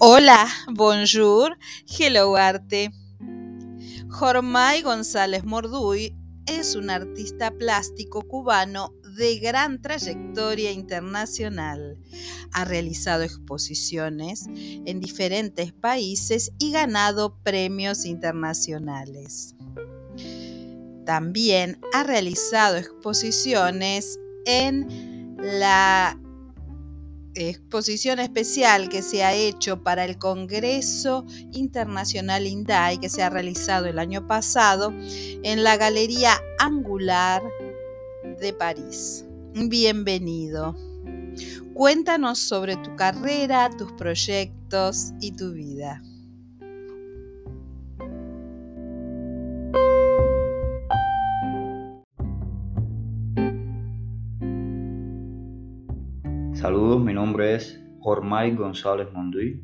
Hola, bonjour, hello arte. Jormay González Morduy es un artista plástico cubano de gran trayectoria internacional. Ha realizado exposiciones en diferentes países y ganado premios internacionales. También ha realizado exposiciones en la exposición especial que se ha hecho para el Congreso Internacional INDAI que se ha realizado el año pasado en la Galería Angular de París. Bienvenido. Cuéntanos sobre tu carrera, tus proyectos y tu vida. Saludos, mi nombre es Jormay González Monduy.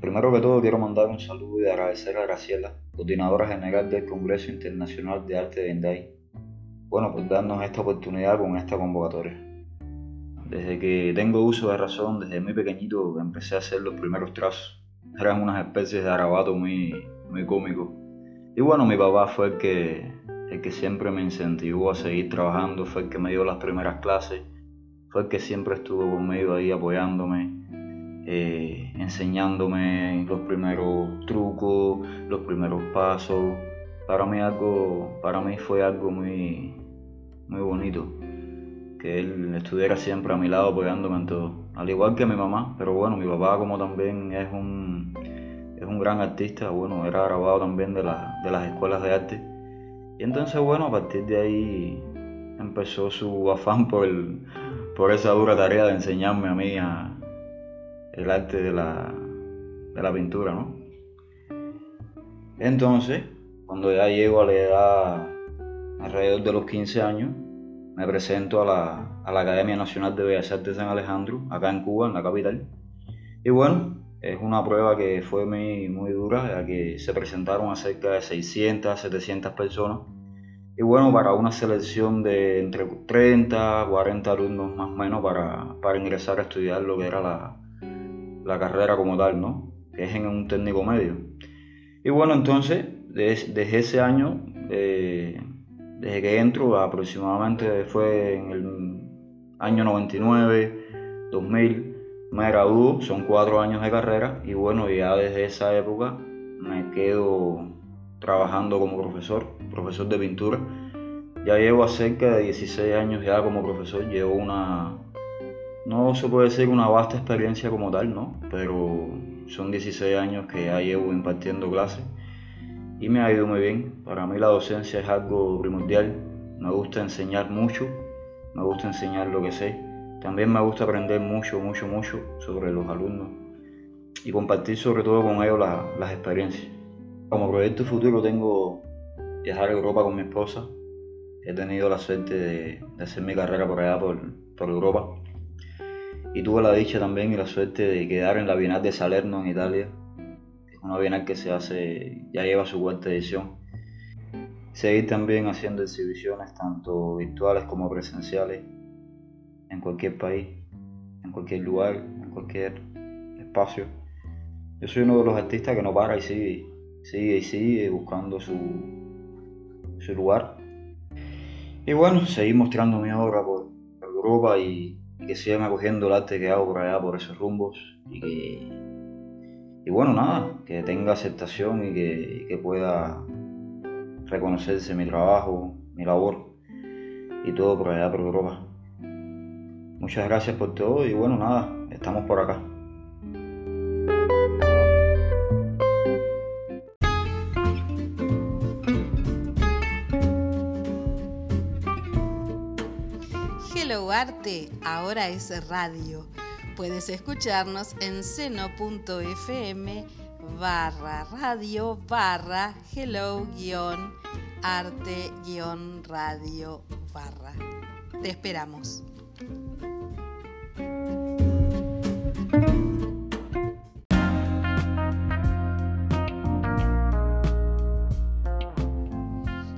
Primero que todo quiero mandar un saludo y agradecer a Graciela, coordinadora general del Congreso Internacional de Arte de Indai, bueno, por darnos esta oportunidad con esta convocatoria. Desde que tengo uso de razón, desde muy pequeñito empecé a hacer los primeros trazos. Eran unas especies de arabato muy, muy cómicos. Y bueno, mi papá fue el que, el que siempre me incentivó a seguir trabajando, fue el que me dio las primeras clases fue el que siempre estuvo conmigo ahí apoyándome, eh, enseñándome los primeros trucos, los primeros pasos. Para mí algo, para mí fue algo muy, muy bonito que él estuviera siempre a mi lado apoyándome en todo. Al igual que mi mamá, pero bueno, mi papá como también es un, es un gran artista, bueno, era grabado también de, de las escuelas de arte. Y entonces bueno, a partir de ahí empezó su afán por el, por esa dura tarea de enseñarme a mí el arte de la, de la pintura, ¿no? Entonces, cuando ya llego a la edad alrededor de los 15 años, me presento a la, a la Academia Nacional de Bellas Artes de San Alejandro, acá en Cuba, en la capital. Y bueno, es una prueba que fue muy, muy dura, ya que se presentaron a cerca de 600, 700 personas y bueno, para una selección de entre 30, 40 alumnos más o menos para, para ingresar a estudiar lo que era la, la, carrera como tal, ¿no? Que es en un técnico medio. Y bueno, entonces, desde, ese año, eh, desde que entro, aproximadamente fue en el año 99, 2000, me graduó, son cuatro años de carrera y bueno, ya desde esa época me quedo trabajando como profesor, profesor de pintura. Ya llevo cerca de 16 años ya como profesor, llevo una, no se puede decir una vasta experiencia como tal, ¿no? Pero son 16 años que ya llevo impartiendo clases y me ha ido muy bien. Para mí la docencia es algo primordial, me gusta enseñar mucho, me gusta enseñar lo que sé. También me gusta aprender mucho, mucho, mucho sobre los alumnos y compartir sobre todo con ellos las experiencias. Como proyecto futuro tengo viajar a Europa con mi esposa. He tenido la suerte de, hacer mi carrera por allá, por, Europa. Y tuve la dicha también y la suerte de quedar en la Bienal de Salerno en Italia. Es una Bienal que se hace, ya lleva su cuarta edición. Seguir también haciendo exhibiciones tanto virtuales como presenciales en cualquier país, en cualquier lugar, en cualquier espacio. Yo soy uno de los artistas que no para y sigue sigue y sigue buscando su, su lugar. Y bueno, seguir mostrando mi obra por, Europa y, que sigan acogiendo el arte que hago por allá, por esos rumbos. Y que, y bueno, nada, que tenga aceptación y que, que pueda reconocerse mi trabajo, mi labor y todo por allá por Europa. Muchas gracias por todo y bueno, nada, estamos por acá. Arte ahora es radio. Puedes escucharnos en seno.fm barra radio barra hello guion arte guion radio barra. Te esperamos.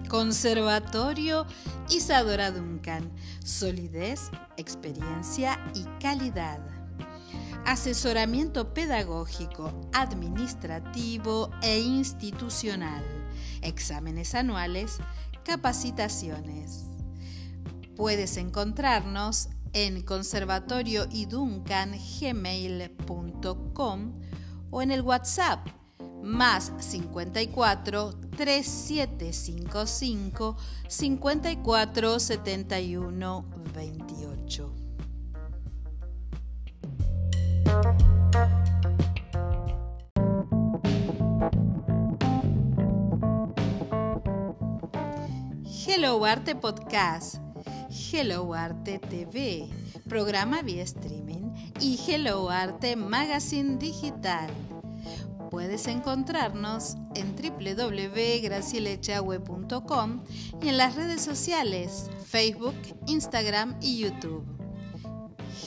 Conservatorio Isadora Duncan. Solidez, experiencia y calidad. asesoramiento pedagógico, administrativo e institucional, exámenes anuales, capacitaciones. Puedes encontrarnos en conservatorioiduncan.gmail.com o en el WhatsApp más 54 3755 54 71 28. Hello Arte Podcast, Hello Arte TV, programa vía streaming y Hello Arte Magazine Digital. Puedes encontrarnos en www.gracielechahue.com y en las redes sociales Facebook, Instagram y YouTube.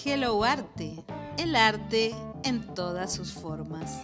Hello Arte, el arte en todas sus formas.